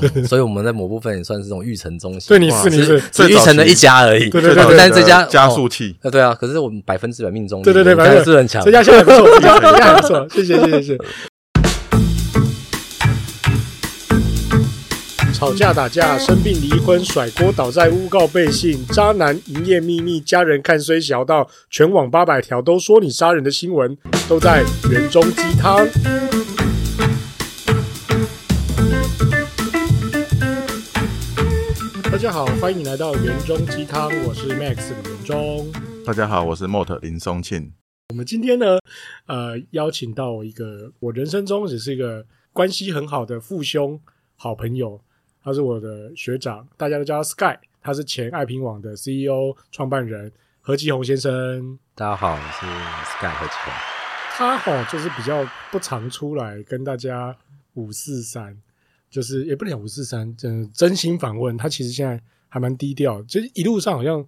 嗯，所以我们在某部分也算是这种育成中心。对，你是你是育成的一家而已。对对对，但这家加速器。呃，对啊，可是我们百分之百命中率。对对对，百分之百很强。这家现在不错，这家不错，谢谢谢谢谢谢。吵架打架，生病离婚，甩锅倒在，诬告背信，渣男营业秘密，家人看衰小到全网八百条都说你杀人的新闻，都在园中鸡汤。家好，欢迎来到元钟鸡汤，我是 Max 李元中。大家好，我是 Mort 林松庆。我们今天呢，呃，邀请到一个我人生中只是一个关系很好的父兄好朋友。他是我的学长，大家都叫他 Sky。他是前爱拼网的 CEO 创办人何吉宏先生。大家好，我是 Sky 何吉宏。他哦就是比较不常出来跟大家五四三，就是也不能讲五四三，真真心访问。他其实现在还蛮低调，就是一路上好像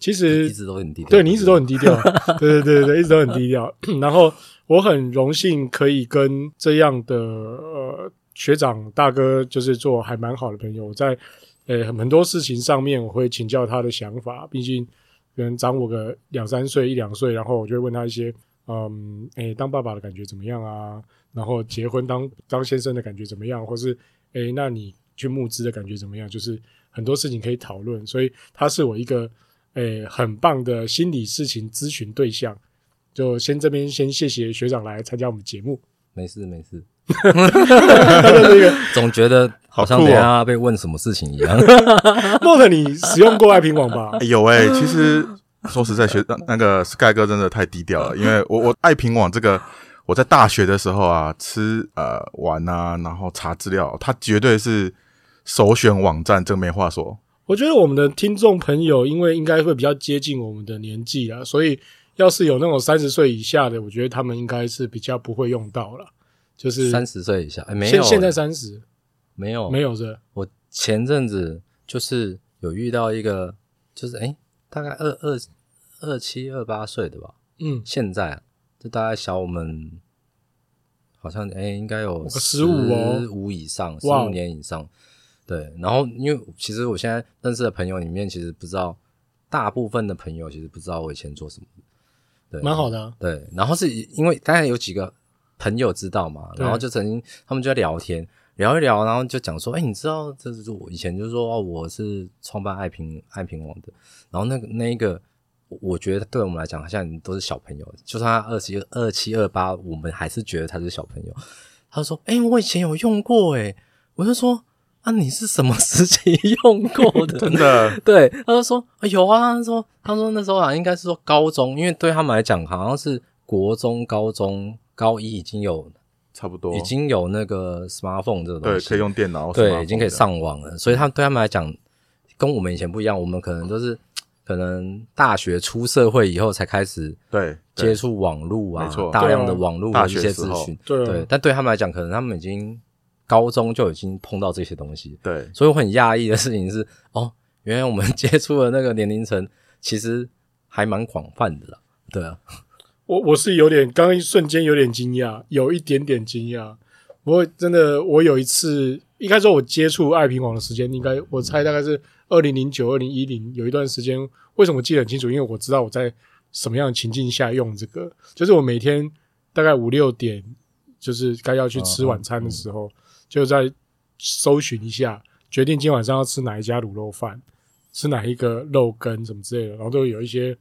其实一直都很低调。对，你一直都很低调，对对对对对，一直都很低调。然后我很荣幸可以跟这样的呃。学长大哥就是做还蛮好的朋友，在呃很多事情上面我会请教他的想法，毕竟可能长我个两三岁一两岁，然后我就会问他一些嗯诶当爸爸的感觉怎么样啊？然后结婚当当先生的感觉怎么样？或是诶那你去募资的感觉怎么样？就是很多事情可以讨论，所以他是我一个诶很棒的心理事情咨询对象。就先这边先谢谢学长来参加我们节目。没事没事。哈哈哈哈总觉得好像等下被问什么事情一样。莫特，你使用过爱平网吧？有诶、欸、其实说实在，学那个 Sky 哥真的太低调了。因为我我爱平网这个，我在大学的时候啊，吃呃玩啊，然后查资料，它绝对是首选网站，这个没话说。我觉得我们的听众朋友，因为应该会比较接近我们的年纪啊，所以要是有那种三十岁以下的，我觉得他们应该是比较不会用到了。就是三十岁以下，哎，没有，现在三十，没有，没有是。我前阵子就是有遇到一个，就是哎，大概二二二七二八岁的吧，嗯，现在啊，就大概小我们，好像哎，应该有十五五以上，十五年以上，对。然后因为其实我现在认识的朋友里面，其实不知道，大部分的朋友其实不知道我以前做什么，对，蛮好的啊，对。然后是因为刚才有几个。朋友知道嘛？然后就曾经他们就在聊天，聊一聊，然后就讲说：“哎、欸，你知道这是我以前就说哦，我是创办爱平爱平网的。然后那个那一个，我觉得对我们来讲，好像都是小朋友。就算他二七二七二八，我们还是觉得他是小朋友。他说：哎、欸，我以前有用过。哎，我就说：啊，你是什么时期用过的？真的？对，他就说：啊，有啊。他说：他说那时候啊，应该是说高中，因为对他们来讲，好像是国中、高中。”高一已经有差不多，已经有那个 smartphone 这个东西，对，可以用电脑，对，已经可以上网了。所以他对他们来讲，跟我们以前不一样。我们可能都是可能大学出社会以后才开始对接触网络啊，大量的网络的一些资讯，对，对。但对他们来讲，可能他们已经高中就已经碰到这些东西，对。所以我很讶异的事情是，哦，原来我们接触的那个年龄层其实还蛮广泛的啦，对啊。我我是有点，刚刚一瞬间有点惊讶，有一点点惊讶。不过真的，我有一次，应该说我接触爱拼网的时间，应该我猜大概是二零零九、二零一零，有一段时间。为什么我记得很清楚？因为我知道我在什么样的情境下用这个，就是我每天大概五六点，就是该要去吃晚餐的时候，就在搜寻一下，决定今晚上要吃哪一家卤肉饭，吃哪一个肉羹什么之类的，然后都有一些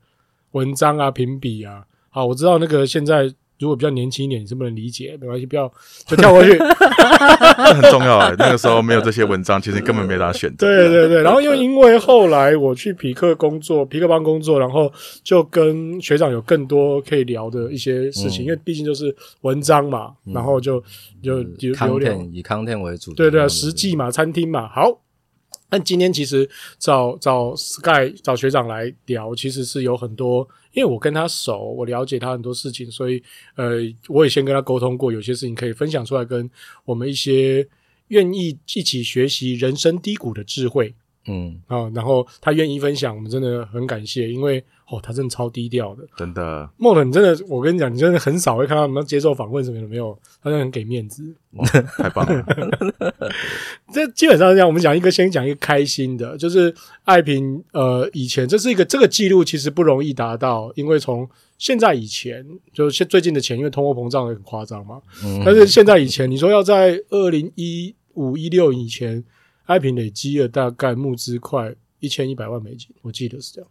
文章啊、评比啊。好，我知道那个现在如果比较年轻一点，你是不能理解，没关系，不要 就跳过去。这很重要哎，那个时候没有这些文章，其实根本没啥选择。对对对，然后又因为后来我去匹克工作，皮克帮工作，然后就跟学长有更多可以聊的一些事情，嗯、因为毕竟就是文章嘛，嗯、然后就就有 content 以 content 为主，对对，实际嘛，餐厅嘛，好。但今天其实找找 Sky 找学长来聊，其实是有很多，因为我跟他熟，我了解他很多事情，所以呃，我也先跟他沟通过，有些事情可以分享出来，跟我们一些愿意一起学习人生低谷的智慧嗯，啊，然后他愿意分享，我们真的很感谢，因为哦，他真的超低调的，真的。莫特，你真的，我跟你讲，你真的很少会看到他们接受访问什么的，没有，他真的很给面子，太棒了。这基本上是这样，我们讲一个，先讲一个开心的，就是爱平，呃，以前这是一个这个记录其实不容易达到，因为从现在以前，就现最近的钱，因为通货膨胀很夸张嘛，嗯、但是现在以前，你说要在二零一五一六以前。爱苹累积了大概募资快一千一百万美金，我记得是这样，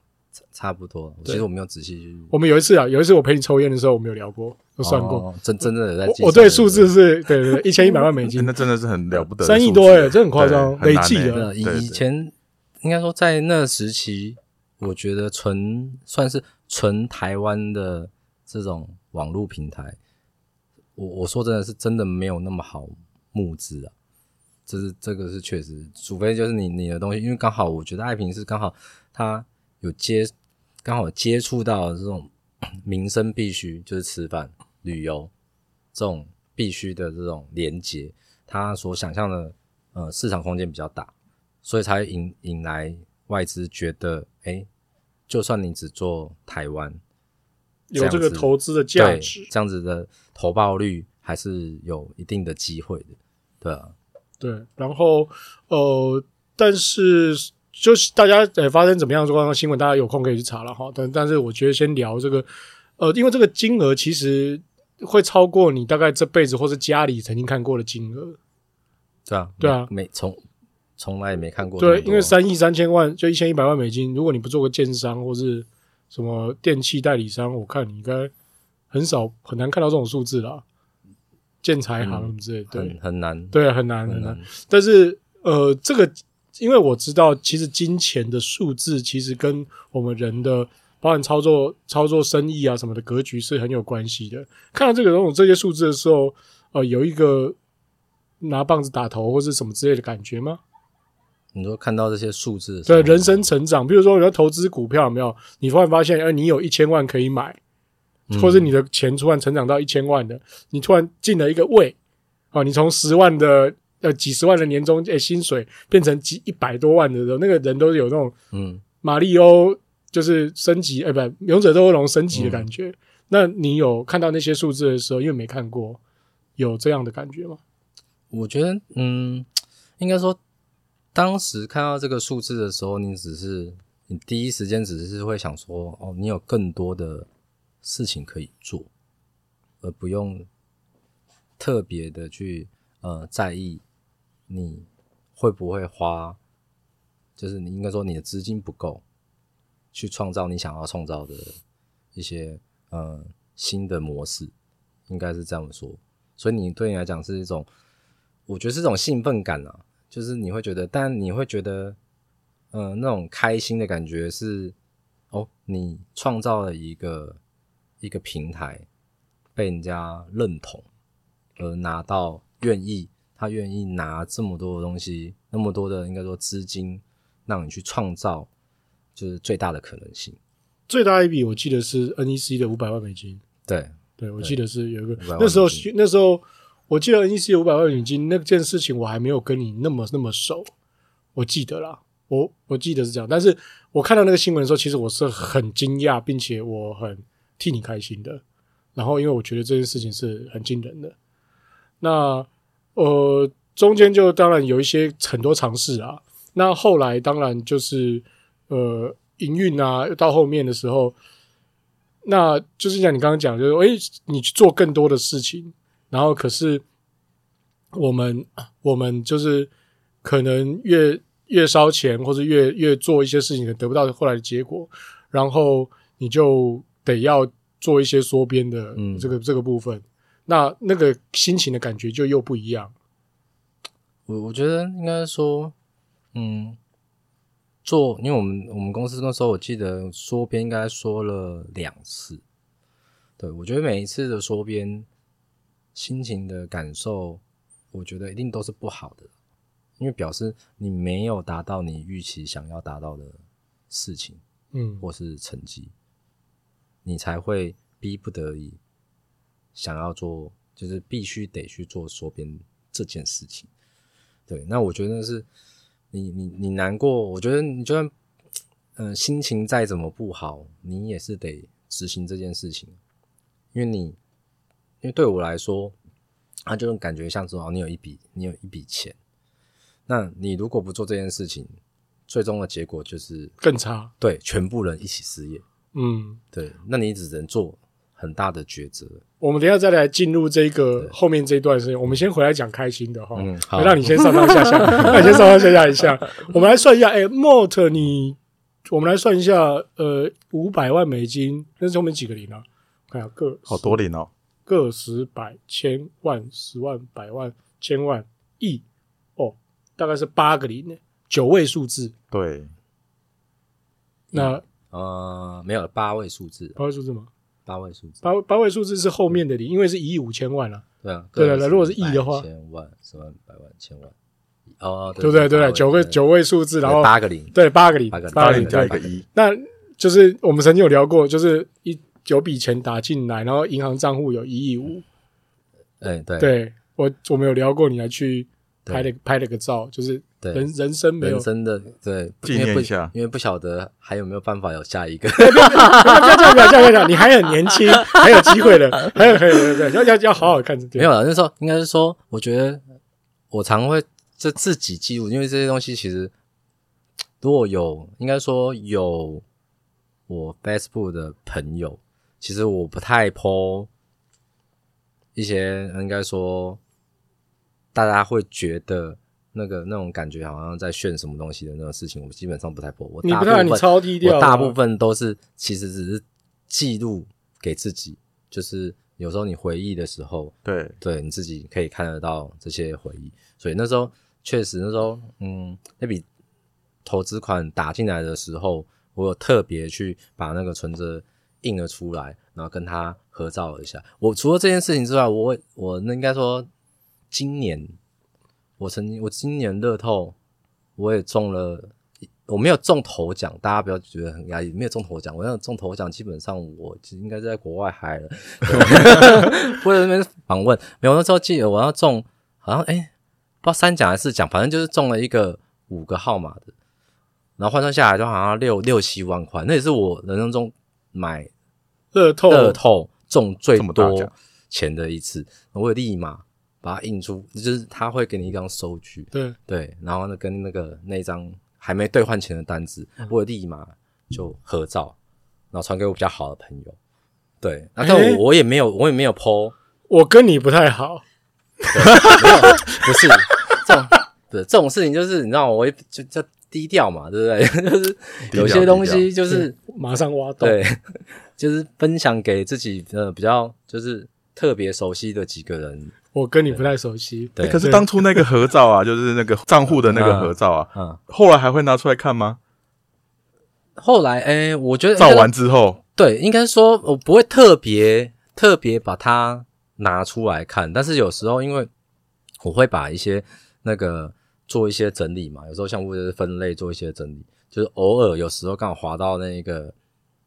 差不多。其实我没有仔细去。我们有一次啊，有一次我陪你抽烟的时候，我们有聊过，都算过。哦、真真的在我。我对数字是对对对，一千一百万美金，那真的是很了不得，三亿多诶，这很夸张，累计的。以前应该说在那时期，我觉得纯算是纯台湾的这种网络平台，我我说真的是真的没有那么好募资啊。这是这个是确实，除非就是你你的东西，因为刚好我觉得爱萍是刚好他有接刚好接触到这种民生必须，就是吃饭、旅游这种必须的这种连接，他所想象的呃市场空间比较大，所以才引引来外资觉得，哎，就算你只做台湾，有这个投资的价值，这样子的投报率还是有一定的机会的，对啊。对，然后呃，但是就是大家呃发生怎么样的状况新闻，大家有空可以去查了哈。但但是我觉得先聊这个，呃，因为这个金额其实会超过你大概这辈子或是家里曾经看过的金额。对啊，对啊，没从从来也没看过。对，因为三亿三千万就一千一百万美金，如果你不做个建商或是什么电器代理商，我看你应该很少很难看到这种数字了。建材行之类，对，很很难，对，很难很难。但是，呃，这个，因为我知道，其实金钱的数字其实跟我们人的，包含操作、操作生意啊什么的格局是很有关系的。看到这个这种这些数字的时候，呃，有一个拿棒子打头或是什么之类的感觉吗？你说看到这些数字对，人生成长，比如说你要投资股票，有没有？你突然发现，哎，你有一千万可以买。或是你的钱突然成长到一千万的，你突然进了一个位，啊，你从十万的呃几十万的年终诶薪水变成几一百多万的时候，那个人都有那种嗯马里欧就是升级，哎，不，勇者斗恶龙升级的感觉。嗯、那你有看到那些数字的时候，因为没看过，有这样的感觉吗？我觉得，嗯，应该说，当时看到这个数字的时候，你只是你第一时间只是会想说，哦，你有更多的。事情可以做，而不用特别的去呃在意你会不会花，就是你应该说你的资金不够去创造你想要创造的一些呃新的模式，应该是这样说。所以你对你来讲是一种，我觉得是一种兴奋感啊，就是你会觉得，但你会觉得，嗯、呃，那种开心的感觉是哦，你创造了一个。一个平台被人家认同，而拿到愿意，他愿意拿这么多的东西，那么多的应该说资金，让你去创造，就是最大的可能性。最大一笔我记得是 NEC 的五百万美金。对，对，我记得是有一个那时候，那时候我记得 NEC 五百万美金那件事情，我还没有跟你那么那么熟，我记得啦，我我记得是这样。但是我看到那个新闻的时候，其实我是很惊讶，并且我很。替你开心的，然后因为我觉得这件事情是很惊人的，那呃中间就当然有一些很多尝试啊，那后来当然就是呃营运啊，到后面的时候，那就是像你刚刚讲，就是诶你去做更多的事情，然后可是我们我们就是可能越越烧钱，或者越越做一些事情，得不到后来的结果，然后你就。得要做一些缩编的这个、嗯、这个部分，那那个心情的感觉就又不一样。我我觉得应该说，嗯，做，因为我们我们公司那时候我记得缩编应该说了两次。对，我觉得每一次的缩编，心情的感受，我觉得一定都是不好的，因为表示你没有达到你预期想要达到的事情，嗯，或是成绩。你才会逼不得已想要做，就是必须得去做缩编这件事情。对，那我觉得是你你你难过，我觉得你就算嗯、呃、心情再怎么不好，你也是得执行这件事情，因为你因为对我来说，他就感觉像说，你有一笔你有一笔钱，那你如果不做这件事情，最终的结果就是更差，对，全部人一起失业。嗯，对，那你只能做很大的抉择。我们等一下再来进入这个后面这一段时间，我们先回来讲开心的哈。嗯，好，让你先上上下下，那你先上上下下一下。我们来算一下，哎、欸、，Mort，你，我们来算一下，呃，五百万美金，那是后面几个零啊？我看下个好多零哦，个十百千万十万百万千万亿哦，大概是八个零呢，九位数字。对，那。呃，没有八位数字，八位数字吗？八位数字，八八位数字是后面的零，因为是一亿五千万啊。对啊，对对对，如果是亿的话，千万、十万、百万、千万，哦，对不对？对对，九个九位数字，然后八个零，对，八个零，八个零，八零加一个一，那就是我们曾经有聊过，就是一九笔钱打进来，然后银行账户有一亿五。哎，对，对我我们有聊过，你还去拍了拍了个照，就是。对人人生没有人生的对纪念一下，因为不晓得还有没有办法有下一个。不要这样，不要这样，不要你还很年轻，还有机会的，还有还有对要要要好好看。没有了，那时候应该是说，我觉得我常会就自己记录，因为这些东西其实如果有应该说有我 Facebook 的朋友，其实我不太 po 一些，应该说大家会觉得。那个那种感觉好像在炫什么东西的那种事情，我基本上不太播。我大部分你超低调，我大部分都是其实只是记录给自己，就是有时候你回忆的时候，对对，你自己可以看得到这些回忆。所以那时候确实那时候，嗯，那笔投资款打进来的时候，我有特别去把那个存折印了出来，然后跟他合照了一下。我除了这件事情之外，我我那应该说今年。我曾经，我今年乐透我也中了，我没有中头奖，大家不要觉得很压抑，没有中头奖。我要中头奖，基本上我应该是在国外嗨了。我在那边访问，没有那时候记得我要中，好像哎、欸，不知道三奖还是四奖，反正就是中了一个五个号码的，然后换算下来就好像六六七万块，那也是我人生中买乐透乐透中最多钱的一次，我有立马。把它印出，就是他会给你一张收据，对对，然后呢，跟那个那张还没兑换钱的单子，嗯、我立马就合照，然后传给我比较好的朋友。对，那但我我也没有，我也没有 po，我跟你不太好，对没有，不是这种，对这种事情就是你知道，我也就叫低调嘛，对不对？就是有些东西就是马上挖洞，对，就是分享给自己呃比较就是特别熟悉的几个人。我跟你不太熟悉，对。可是当初那个合照啊，就是那个账户的那个合照啊，嗯，后来还会拿出来看吗？后来，哎，我觉得照完之后，对，应该说我不会特别特别把它拿出来看，但是有时候因为我会把一些那个做一些整理嘛，有时候项目就是分类做一些整理，就是偶尔有时候刚好滑到那个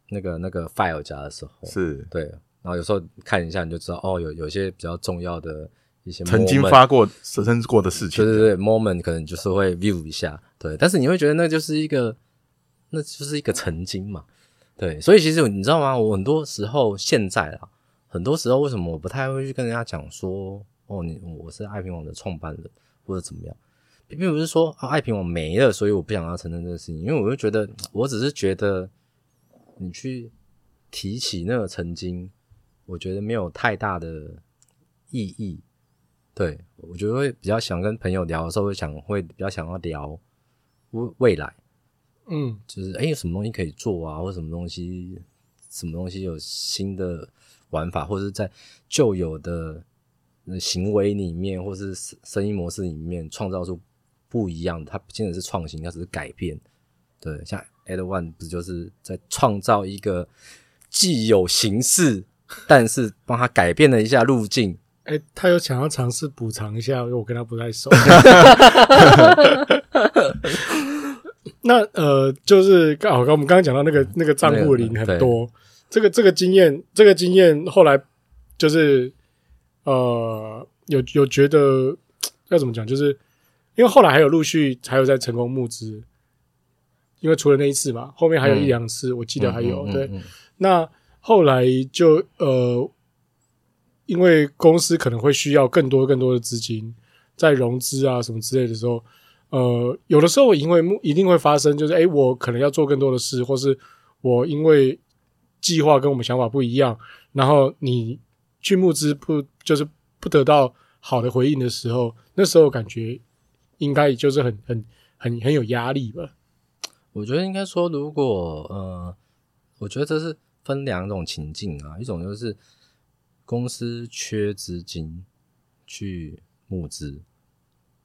那个那个 file 夹的时候，是对。然后有时候看一下，你就知道哦，有有些比较重要的一些曾经发过、发生过的事情，对对对，moment 可能就是会 view 一下，对。但是你会觉得那就是一个，那就是一个曾经嘛，对。所以其实你知道吗？我很多时候现在啊，很多时候为什么我不太会去跟人家讲说，哦，你我是爱评网的创办人或者怎么样，并不是说啊爱评网没了，所以我不想要承认这个事情，因为我就觉得，我只是觉得你去提起那个曾经。我觉得没有太大的意义，对，我觉得会比较想跟朋友聊的时候，会想会比较想要聊未未来，嗯，就是诶有什么东西可以做啊，或者什么东西，什么东西有新的玩法，或者是在旧有的行为里面，或是生意模式里面创造出不一样的，它不见得是创新，它只是改变。对，像 Ed One 不就是在创造一个既有形式。但是帮他改变了一下路径，哎、欸，他有想要尝试补偿一下，因为我跟他不太熟。那呃，就是刚好跟我们刚刚讲到那个那个账户里很多，这个这个经验，这个经验后来就是呃，有有觉得要怎么讲，就是因为后来还有陆续还有在成功募资，因为除了那一次嘛，后面还有一两次，嗯、我记得还有、嗯嗯嗯、对。嗯、那后来就呃，因为公司可能会需要更多更多的资金，在融资啊什么之类的时候，呃，有的时候因为一定会发生，就是哎，我可能要做更多的事，或是我因为计划跟我们想法不一样，然后你去募资不就是不得到好的回应的时候，那时候感觉。应该就是很很很很有压力吧？我觉得应该说，如果呃，我觉得这是分两种情境啊，一种就是公司缺资金去募资，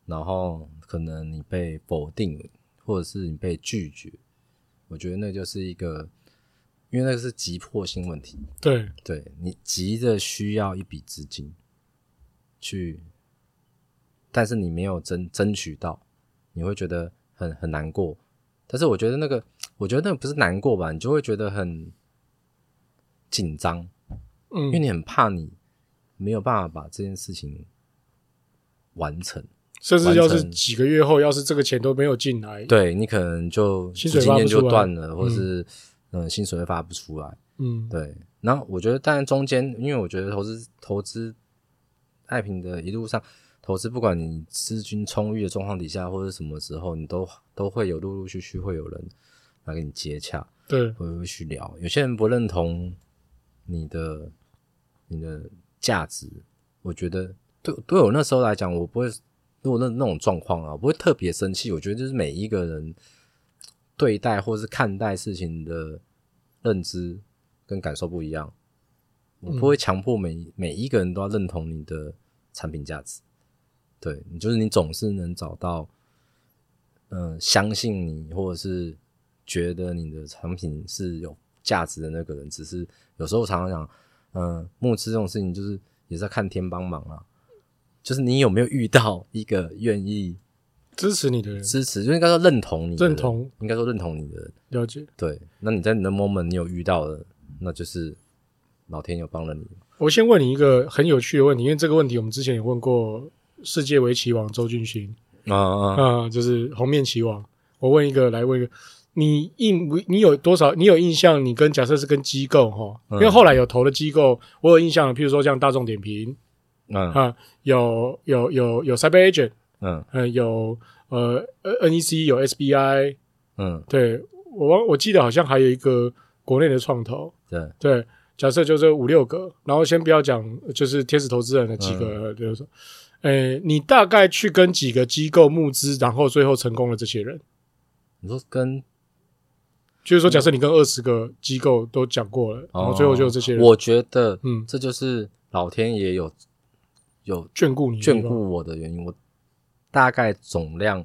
然后可能你被否定，或者是你被拒绝，我觉得那就是一个，因为那个是急迫性问题，对，对你急着需要一笔资金去。但是你没有争争取到，你会觉得很很难过。但是我觉得那个，我觉得那个不是难过吧，你就会觉得很紧张，嗯，因为你很怕你没有办法把这件事情完成，甚至要是几个月后，要是这个钱都没有进来，对你可能就今天就断了，或者是嗯，嗯，薪水会发不出来，嗯，对。然后我觉得，当然中间，因为我觉得投资投资爱平的一路上。投资不管你资金充裕的状况底下，或者什么时候，你都都会有陆陆续续会有人来跟你接洽，对，会会去聊。有些人不认同你的你的价值，我觉得对对我那时候来讲，我不会如果那那种状况啊，我不会特别生气。我觉得就是每一个人对待或是看待事情的认知跟感受不一样，我不会强迫每、嗯、每一个人都要认同你的产品价值。对，你就是你总是能找到，嗯、呃，相信你或者是觉得你的产品是有价值的那个人。只是有时候常常讲，嗯、呃，募资这种事情就是也是要看天帮忙啊。就是你有没有遇到一个愿意支持你的人，支持就应该说认同你的人，认同应该说认同你的人。了解。对，那你在你的 moment 你有遇到的，那就是老天有帮了你。我先问你一个很有趣的问题，因为这个问题我们之前也问过。世界围棋王周俊勋啊啊，啊，就是红面棋王。我问一个，来问一个，你印你有多少？你有印象？你跟假设是跟机构哈，因为后来有投的机构，我有印象。譬如说像大众点评，嗯啊，有有有有 Cyber Agent，嗯嗯，有呃 NEC 有 SBI，嗯，对我忘我记得好像还有一个国内的创投，对对，假设就这五六个，然后先不要讲，就是天使投资人的几个，就是说。诶、欸，你大概去跟几个机构募资，然后最后成功了这些人？你说跟，就是说，假设你跟二十个机构都讲过了，然后最后就这些人。我觉得，嗯，这就是老天爷有有眷顾你、眷顾我的原因。我大概总量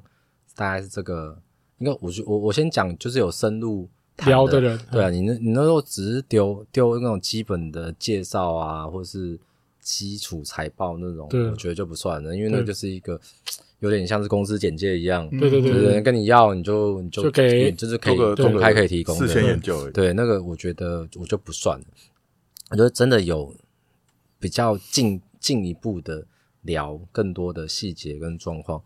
大概是这个，应该我我我先讲，就是有深入聊的人，对啊，你那你那时候只是丢丢那种基本的介绍啊，或是。基础财报那种，我觉得就不算了，因为那就是一个有点像是公司简介一样。对对对，人跟你要，你就你就就给，就是可以公开可以提供事前研究。对，那个我觉得我就不算了。我觉得真的有比较进进一步的聊更多的细节跟状况。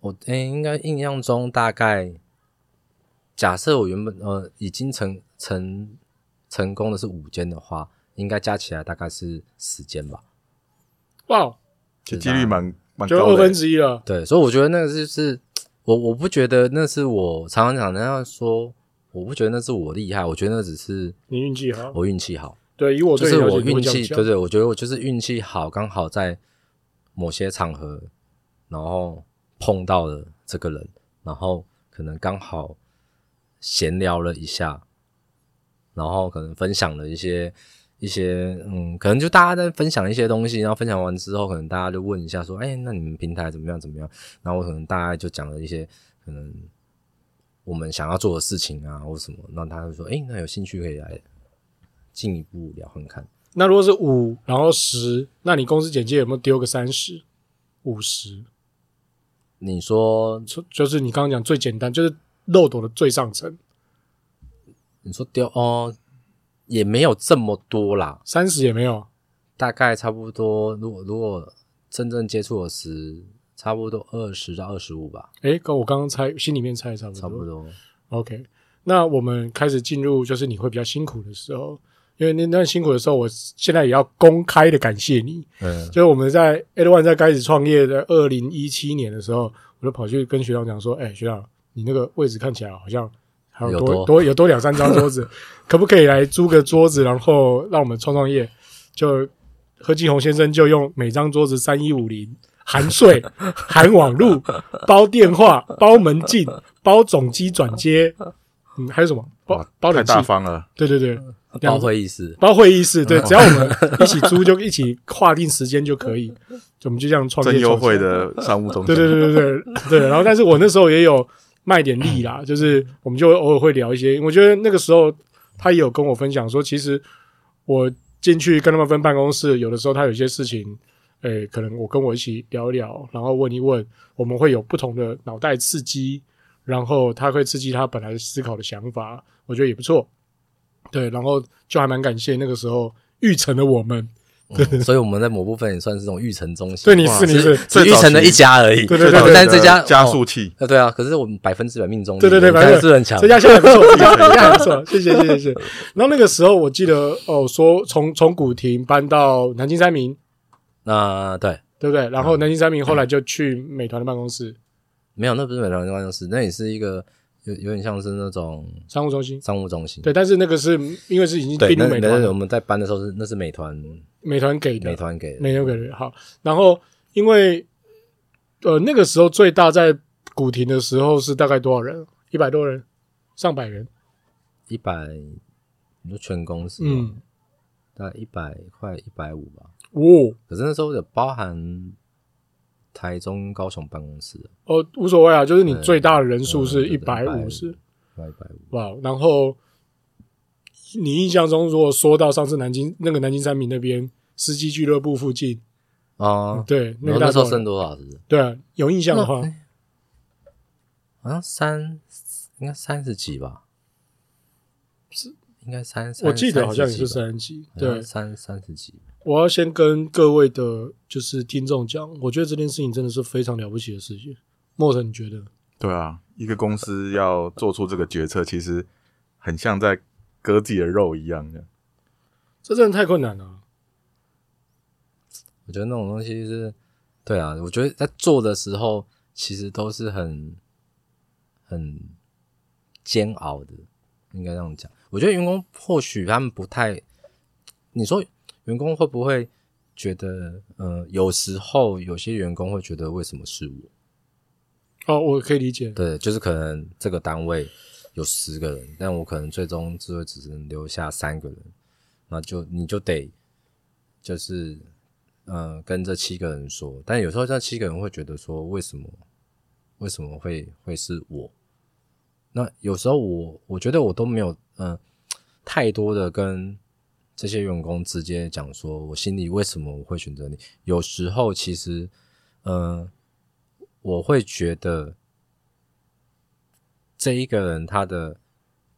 我诶，应该印象中大概假设我原本呃已经成成成功的是五间的话。应该加起来大概是十间吧，哇，这几率蛮蛮高的，就二分之一了。对，所以我觉得那个就是 我，我不觉得那是我常常讲人家说，我不觉得那是我厉害，我觉得那只是你运气好，我运气好。对，以我对就是我运气，对对，我觉得我就是运气好，刚好在某些场合，然后碰到了这个人，然后可能刚好闲聊了一下，然后可能分享了一些。一些嗯，可能就大家在分享一些东西，然后分享完之后，可能大家就问一下说，哎、欸，那你们平台怎么样怎么样？然后我可能大概就讲了一些可能我们想要做的事情啊，或什么，那他就说，哎、欸，那有兴趣可以来进一步聊看看。那如果是五，然后十，那你公司简介有没有丢个三十、五十？你说，就是你刚刚讲最简单，就是漏斗的最上层。你说丢哦。也没有这么多啦，三十也没有，大概差不多。如果如果真正接触了十差不多二十到二十五吧。诶、欸，跟我刚刚猜，心里面猜差不多。差不多。OK，那我们开始进入就是你会比较辛苦的时候，因为那段辛苦的时候，我现在也要公开的感谢你。嗯，就是我们在 Eight One 在开始创业的二零一七年的时候，我就跑去跟学长讲说：“诶、欸，学长，你那个位置看起来好像还有多有多，多有多两三张桌子，可不可以来租个桌子，然后让我们创创业？”就何继红先生就用每张桌子三一五零。含税、含网路、包电话、包门禁、包总机转接，嗯，还有什么？包包？太大方了。对对对，包会议室，包会议室。对，只要我们一起租，就一起划定时间就可以。我们就这样创业。真优惠的商务中心。对对对对对对。然后，但是我那时候也有卖点力啦，就是我们就偶尔会聊一些。我觉得那个时候他也有跟我分享说，其实我进去跟他们分办公室，有的时候他有些事情。诶、欸，可能我跟我一起聊一聊，然后问一问，我们会有不同的脑袋刺激，然后他会刺激他本来思考的想法，我觉得也不错。对，然后就还蛮感谢那个时候育成的我们，对、嗯，所以我们在某部分也算是这种育成中心。对，你是你是是育成的一家而已。对对对，但是这家加速器，呃、哦，对啊，可是我们百分之百命中。对对对，百分之百很强。这家现在不错，这家不错，谢谢谢谢谢谢。然后那个时候我记得哦，说从从古亭搬到南京三明，那、呃、对。对不对？然后南京三明后来就去美团的办公室，没有，那不是美团的办公室，那也是一个有有点像是那种商务中心。商务中心，对，但是那个是因为是已经并入美团。我们在搬的时候是那是美团，美团给的，美团给的，美团给的。好，然后因为呃那个时候最大在古亭的时候是大概多少人？一百多人，上百人，一百，你说全公司，嗯，大概一百快一百五吧。哦，可是那时候有包含台中、高雄办公室哦，无所谓啊，就是你最大的人数是一百五十，一百五。哇，然后你印象中，如果说到上次南京那个南京三明那边司机俱乐部附近啊、嗯，对，那个那时候剩多少是不是？对啊，有印象的话，好像三应该三十几吧，是应该三，我记得好像也是三十几，对，三三十几。我要先跟各位的，就是听众讲，我觉得这件事情真的是非常了不起的事情。莫成，你觉得？对啊，一个公司要做出这个决策，其实很像在割自己的肉一样的。这真的太困难了。我觉得那种东西是，对啊，我觉得在做的时候，其实都是很很煎熬的，应该这样讲。我觉得员工或许他们不太，你说。员工会不会觉得，呃，有时候有些员工会觉得，为什么是我？哦，我可以理解。对，就是可能这个单位有十个人，但我可能最终只会只能留下三个人，那就你就得就是，呃，跟这七个人说。但有时候这七个人会觉得说，为什么？为什么会会是我？那有时候我我觉得我都没有，嗯、太多的跟。这些员工直接讲说：“我心里为什么我会选择你？有时候其实，嗯、我会觉得这一个人他的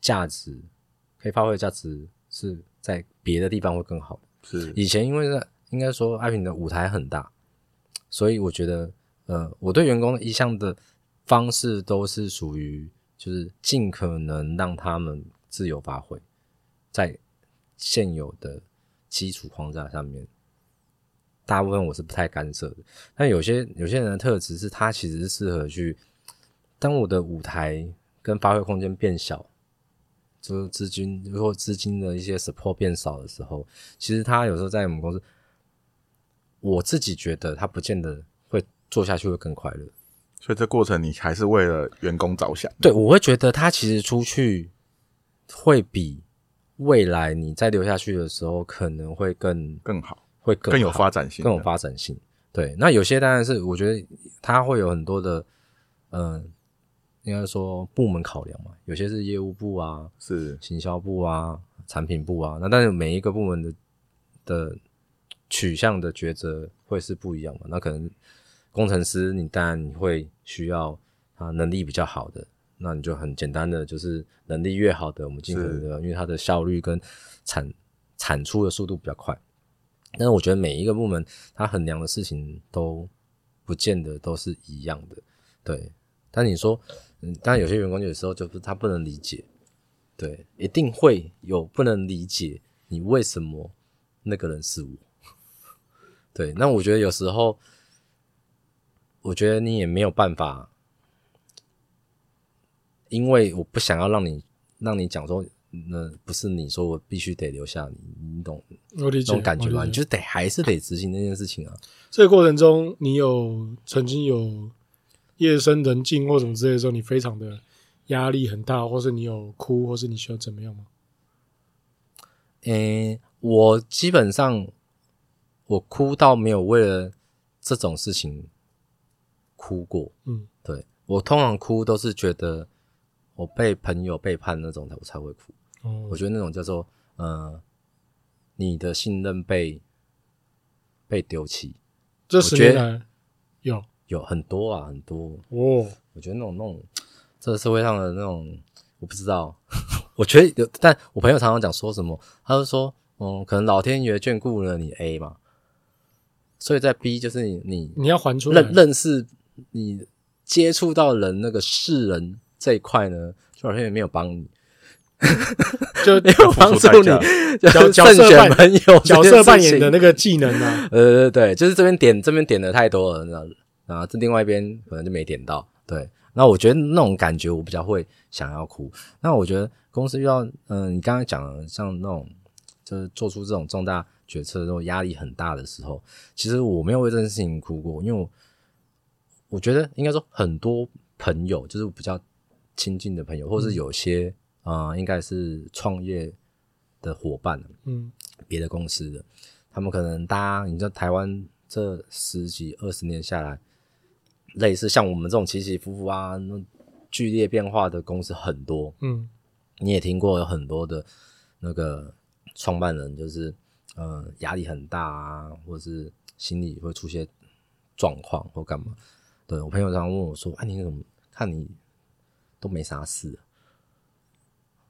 价值可以发挥的价值是在别的地方会更好。是以前因为应该说爱平的舞台很大，所以我觉得，呃，我对员工一向的方式都是属于就是尽可能让他们自由发挥，在。”现有的基础框架上面，大部分我是不太干涉的。但有些有些人的特质是，他其实是适合去。当我的舞台跟发挥空间变小，就是资金如果资金的一些 support 变少的时候，其实他有时候在我们公司，我自己觉得他不见得会做下去会更快乐。所以这过程你还是为了员工着想。对，我会觉得他其实出去会比。未来你再留下去的时候，可能会更更好，会更有发展性，更有发展性。对，那有些当然是我觉得他会有很多的，嗯、呃，应该说部门考量嘛。有些是业务部啊，是行销部啊，产品部啊。那但是每一个部门的的取向的抉择会是不一样嘛。那可能工程师，你当然你会需要他能力比较好的。那你就很简单的，就是能力越好的，我们尽可能的，因为它的效率跟产产出的速度比较快。但是我觉得每一个部门它衡量的事情都不见得都是一样的，对。但你说，嗯，当然有些员工有时候就是他不能理解，对，一定会有不能理解你为什么那个人是我，对。那我觉得有时候，我觉得你也没有办法，因为我不想要让你让你讲说，那不是你说我必须得留下你，你懂？我理解，这种感觉吧？你就得还是得执行那件事情啊。这个过程中，你有曾经有。夜深人静或什么之类的时候，你非常的压力很大，或是你有哭，或是你需要怎么样吗？诶、欸，我基本上我哭到没有为了这种事情哭过。嗯，对，我通常哭都是觉得我被朋友背叛那种的，我才会哭。哦，我觉得那种叫做呃，你的信任被被丢弃。这十年来有。有很多啊，很多哦。我觉得那种那种，这个社会上的那种，我不知道。我觉得有，但我朋友常常讲说什么，他就说，嗯，可能老天爷眷顾了你 A 嘛，所以在 B 就是你你你要还出认认识你接触到人那个世人这一块呢，就老天爷没有帮你，就 没有帮助你 角角色扮演角色扮演的那个技能啊。呃对对，就是这边点这边点的太多了，你知道。啊，这另外一边可能就没点到，对。那我觉得那种感觉我比较会想要哭。那我觉得公司遇到，嗯、呃，你刚刚讲的像那种，就是做出这种重大决策，这种压力很大的时候，其实我没有为这件事情哭过，因为我我觉得应该说很多朋友，就是比较亲近的朋友，或是有些啊、嗯呃，应该是创业的伙伴，嗯，别的公司的，他们可能大家，你知道台湾这十几二十年下来。类似像我们这种起起伏伏啊，那剧烈变化的公司很多。嗯，你也听过有很多的那个创办人，就是呃压力很大啊，或者是心里会出现状况或干嘛。对，我朋友常常问我说：“哎、啊，你怎么看你都没啥事？”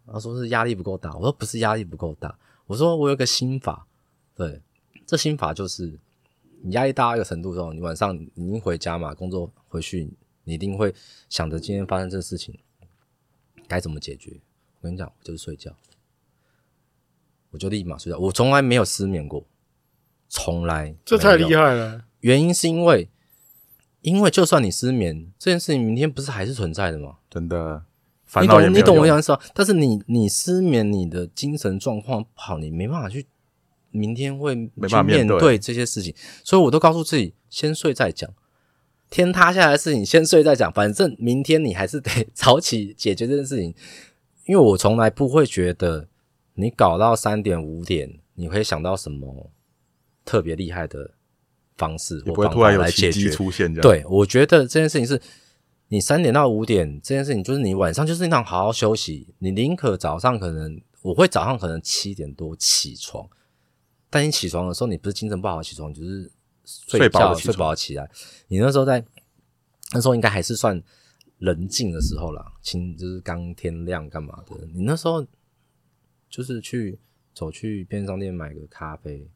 他说是压力不够大。我说不是压力不够大，我说我有个心法。对，这心法就是。你压力大到一个程度的时候，你晚上你一回家嘛，工作回去，你一定会想着今天发生这个事情该怎么解决。我跟你讲，我就是睡觉，我就立马睡觉。我从来没有失眠过，从来。这太厉害了。原因是因为，因为就算你失眠，这件事情明天不是还是存在的吗？真的，你懂你懂我意思吗？但是你你失眠，你的精神状况不好，你没办法去。明天会去面对这些事情，所以我都告诉自己，先睡再讲。天塌下来的事情，先睡再讲。反正明天你还是得早起解决这件事情。因为我从来不会觉得你搞到三点五点，你会想到什么特别厉害的方式或方法来解决出现。对，我觉得这件事情是你三点到五点这件事情，就是你晚上就是那样好好休息。你宁可早上可能我会早上可能七点多起床。但你起床的时候，你不是精神不好起床，你就是睡觉睡饱起来。你那时候在那时候应该还是算冷静的时候啦，清就是刚天亮干嘛的。你那时候就是去走去便利商店买个咖啡。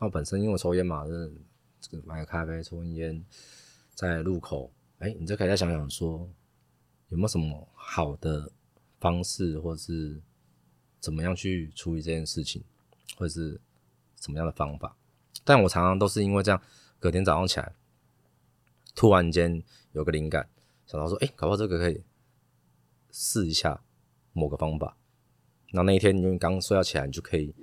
那本身因为我抽烟嘛，就是这个买个咖啡抽根烟，在路口，哎、欸，你就可以再想想说有没有什么好的方式，或者是怎么样去处理这件事情，或者是。什么样的方法？但我常常都是因为这样，隔天早上起来，突然间有个灵感，想到说，哎、搞不好这个可以试一下某个方法。那那一天，因为刚睡觉起来，你就可以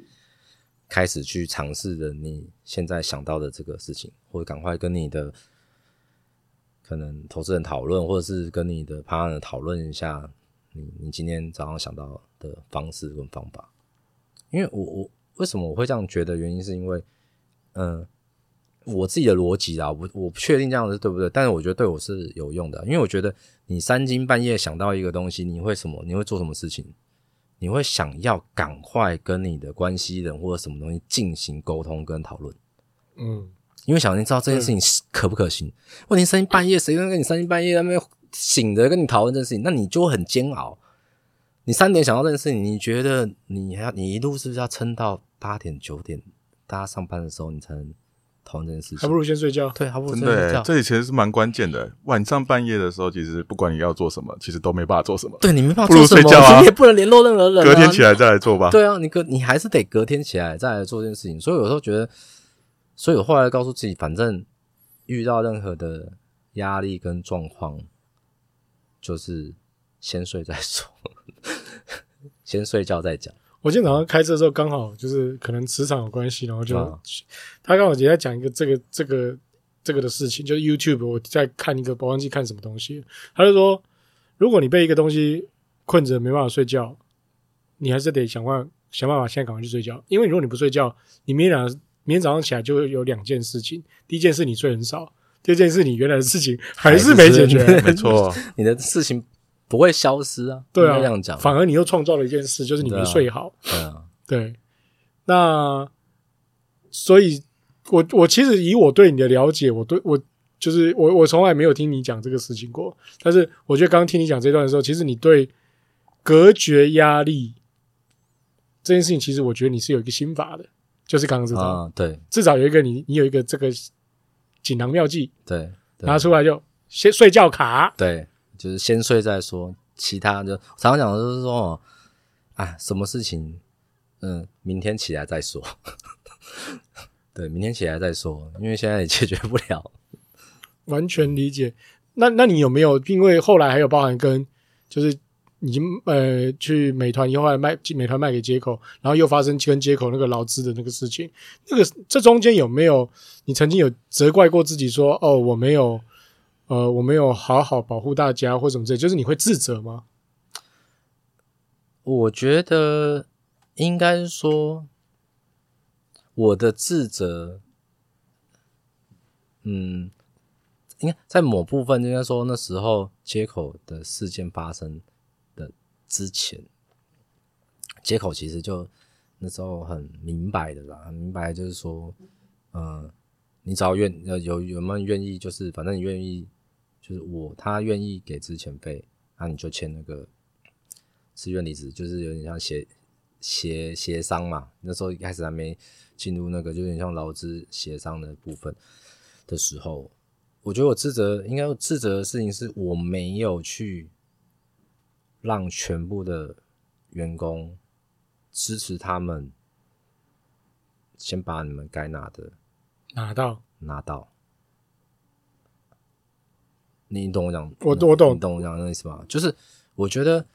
开始去尝试着你现在想到的这个事情，或者赶快跟你的可能投资人讨论，或者是跟你的 partner 讨论一下你你今天早上想到的方式跟方法。因为我我。为什么我会这样觉得？原因是因为，嗯，我自己的逻辑啊，我我不确定这样子对不对，但是我觉得对我是有用的，因为我觉得你三更半夜想到一个东西，你会什么？你会做什么事情？你会想要赶快跟你的关系人或者什么东西进行沟通跟讨论，嗯，因为想要知道这件事情可不可行？问题三更半夜谁能跟你三更半夜在那边醒着跟你讨论这件事情？那你就会很煎熬。你三点想到这件事情，你觉得你还要你一路是不是要撑到八点九点大家上班的时候，你才能讨论这件事情，还不如先睡觉。对，还不如先睡觉。这里其实是蛮关键的。晚上半夜的时候，其实不管你要做什么，其实都没办法做什么。对，你没办法不如做什么，睡觉啊 你也不能联络任何人、啊。隔天起来再来做吧。对啊，你隔你还是得隔天起来再来做这件事情。所以有时候觉得，所以我后来告诉自己，反正遇到任何的压力跟状况，就是先睡再说，先睡觉再讲。我今天早上开车的时候，刚好就是可能磁场有关系，然后就、啊、他刚好也在讲一个这个这个这个的事情，就是 YouTube 我在看一个，我忘记看什么东西，他就说，如果你被一个东西困着没办法睡觉，你还是得想办法想办法现在赶快去睡觉，因为如果你不睡觉，你明天两明天早上起来就会有两件事情，第一件事你睡很少，第二件事你原来的事情还是没解决，没错，你的事情。不会消失啊，对啊，这样讲，反而你又创造了一件事，就是你没睡好。对啊，对。那所以我，我我其实以我对你的了解，我对我就是我我从来没有听你讲这个事情过。但是我觉得刚刚听你讲这段的时候，其实你对隔绝压力这件事情，其实我觉得你是有一个心法的，就是刚刚这种、啊，对，至少有一个你你有一个这个锦囊妙计，对，对拿出来就先睡觉卡，对。就是先睡再说，其他就常常讲的就是说，啊，什么事情，嗯，明天起来再说。对，明天起来再说，因为现在也解决不了。完全理解。那那你有没有因为后来还有包含跟，就是已经呃去美团以后来卖美团卖给接口，然后又发生跟接口那个劳资的那个事情，那个这中间有没有你曾经有责怪过自己说，哦，我没有。呃，我没有好好保护大家，或什么之类，就是你会自责吗？我觉得应该说，我的自责，嗯，应该在某部分应该说那时候接口的事件发生的之前，接口其实就那时候很明白的啦，很明白就是说，呃，你只要愿有有有没有愿意，就是反正你愿意。就是我，他愿意给资遣费，那你就签那个自愿离职，就是有点像协协协商嘛。那时候一开始还没进入那个，就有点像劳资协商的部分的时候，我觉得我自责，应该自责的事情是我没有去让全部的员工支持他们，先把你们该拿的拿到拿到。你懂我讲，我我懂，你懂我讲的意思吗？就是我觉得，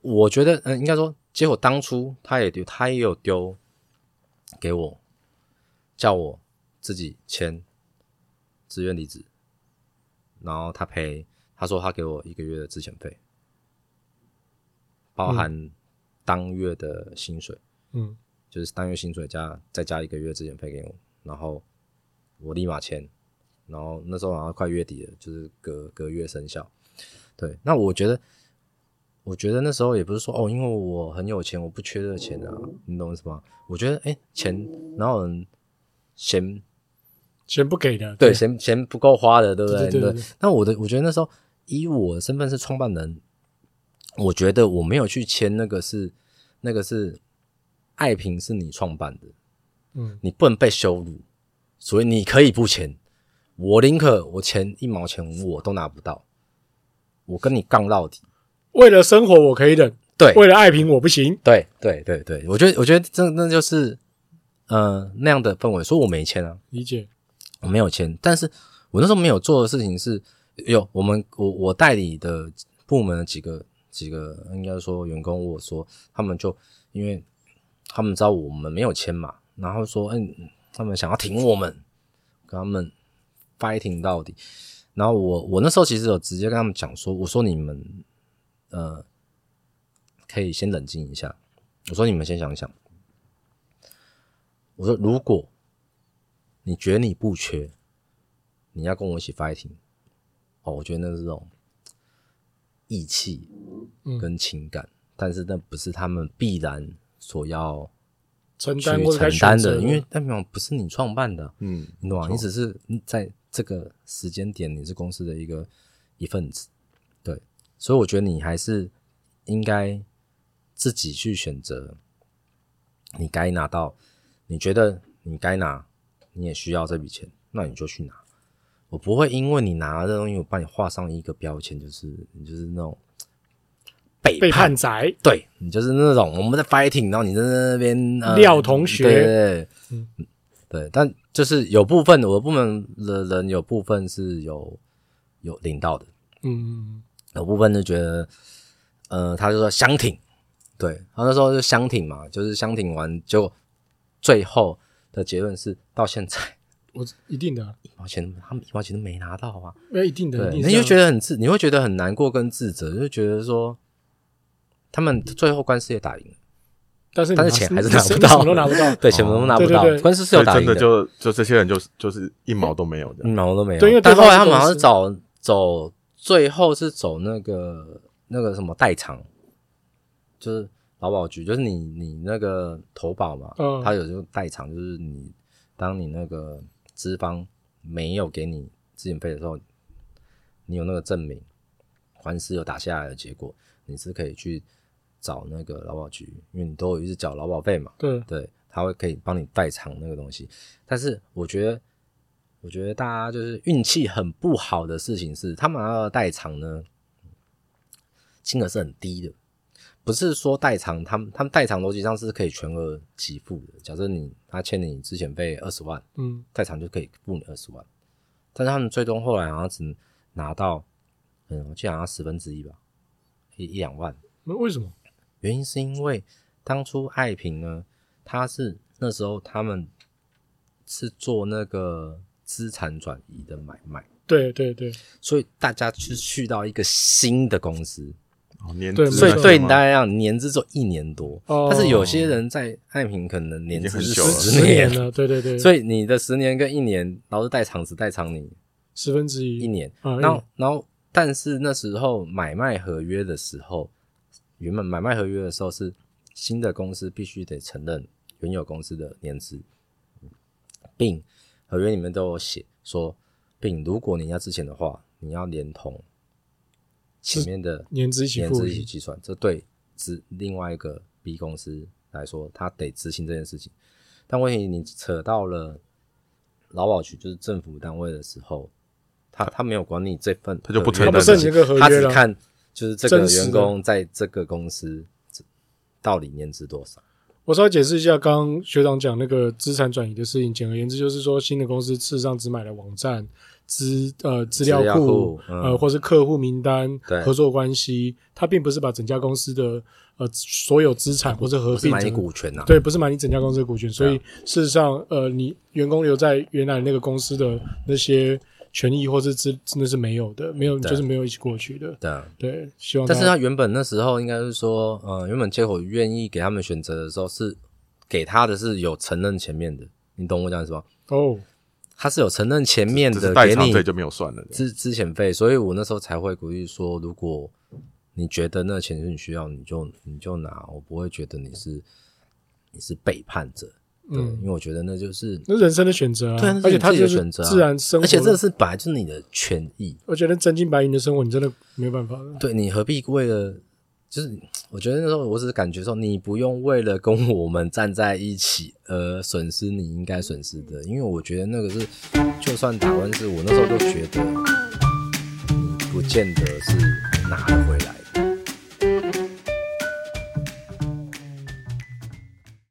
我觉得，嗯，应该说，结果当初他也丢，他也有丢给我，叫我自己签自愿离职，然后他赔，他说他给我一个月的资遣费，包含当月的薪水，嗯，就是当月薪水加再加一个月资遣费给我，然后我立马签。然后那时候好像快月底了，就是隔隔月生效。对，那我觉得，我觉得那时候也不是说哦，因为我很有钱，我不缺这个钱啊，你懂我意思吗？我觉得，哎，钱哪有人嫌钱不给的？对，嫌钱不够花的，对不对？对。那我的，我觉得那时候以我的身份是创办人，我觉得我没有去签那个是那个是爱萍是你创办的，嗯，你不能被羞辱，所以你可以不签。我宁可我钱一毛钱我都拿不到，我跟你杠到底。为了生活我可以忍，对；为了爱情我不行。对对对对，我觉得我觉得这那就是呃那样的氛围，所以我没签啊。理解，我没有签，但是我那时候没有做的事情是，有我们我我代理的部门的几个几个应该说员工，我说他们就因为他们知道我们没有签嘛，然后说嗯，他们想要挺我们，跟他们。Fighting 到底，然后我我那时候其实有直接跟他们讲说，我说你们呃可以先冷静一下，我说你们先想想，我说如果你觉得你不缺，你要跟我一起 fighting，哦，我觉得那是这种义气跟情感，嗯，但是那不是他们必然所要承担承担的，因为代表不是你创办的，嗯，你懂吗？你只是在。这个时间点，你是公司的一个一份子，对，所以我觉得你还是应该自己去选择，你该拿到，你觉得你该拿，你也需要这笔钱，那你就去拿。我不会因为你拿了这东西，我帮你画上一个标签，就是你就是那种背叛，背叛仔，对你就是那种我们在 fighting，然后你在那边、呃、廖同学，对，但就是有部分我的部门的人，有部分是有有领到的，嗯，有部分就觉得，呃，他就说相挺，对，他那时候就相挺嘛，就是相挺完，就最后的结论是到现在。我一定的，一毛钱，他们一毛钱都没拿到啊！没有一定的，你就觉得很自，你会觉得很难过跟自责，就觉得说他们最后官司也打赢了，但是但是钱还是拿不到，什么都拿不到，对，钱都拿不到，官司是有打赢的，真的就就这些人就就是一毛都没有的，一毛都没有。对，因为但后来他们好像是找走，最后是走那个那个什么代偿，就是劳保局，就是你你那个投保嘛，他有这种代偿，就是你当你那个。资方没有给你资遣费的时候，你有那个证明，官司有打下来的结果，你是可以去找那个劳保局，因为你都有一直缴劳保费嘛。对对，他会可以帮你代偿那个东西。但是我觉得，我觉得大家就是运气很不好的事情是，他们要的代偿呢，金额是很低的。不是说代偿，他们他们代偿逻辑上是可以全额给付的。假设你他欠你之前费二十万，嗯，代偿就可以付你二十万。但是他们最终后来好像只拿到，嗯，我记得好像十分之一吧，一一两万。那为什么？原因是因为当初爱萍呢，她是那时候他们是做那个资产转移的买卖，对对对，所以大家去去到一个新的公司。哦，年资，所以对你大家讲，年资只有一年多，哦，但是有些人在爱平可能年资是十年了，对对对，所以你的十年跟一年，然后是代偿只代偿你十分之一一年，然后然后但是那时候买卖合约的时候，原本买卖合约的时候是新的公司必须得承认原有公司的年资，并合约里面都有写说，并如果你要之前的话，你要连同。前面的年资一起，年资一起计算，这对之另外一个 B 公司来说，他得执行这件事情。但问题你扯到了劳保局，就是政府单位的时候，他他没有管你这份，他就不承认，他只看就是这个员工在这个公司到底年资多少。我稍微解释一下，刚刚学长讲那个资产转移的事情，简而言之就是说，新的公司事实上只买了网站。资呃资料库、嗯、呃或是客户名单合作关系，它并不是把整家公司的呃所有资产或是合并成买你股权呐、啊，对，不是买你整家公司的股权，所以事实上呃你员工留在原来那个公司的那些权益或是真真的是没有的，没有就是没有一起过去的，对对，希望。但是他原本那时候应该是说，呃，原本接口愿意给他们选择的时候是给他的是有承认前面的，你懂我讲什么？哦。他是有承认前面的给你费就没有算了资资遣费，所以我那时候才会鼓励说，如果你觉得那钱是你需要，你就你就拿，我不会觉得你是你是背叛者，对，嗯、因为我觉得那就是那人生的选择啊，对，而且他是选择自然生活，而且这是本来就是你的权益。我觉得真金白银的生活，你真的没有办法的。对，你何必为了？就是我觉得那时候我只是感觉说，你不用为了跟我们站在一起而损失你应该损失的，因为我觉得那个是，就算打官司，我那时候都觉得你不见得是拿得回来。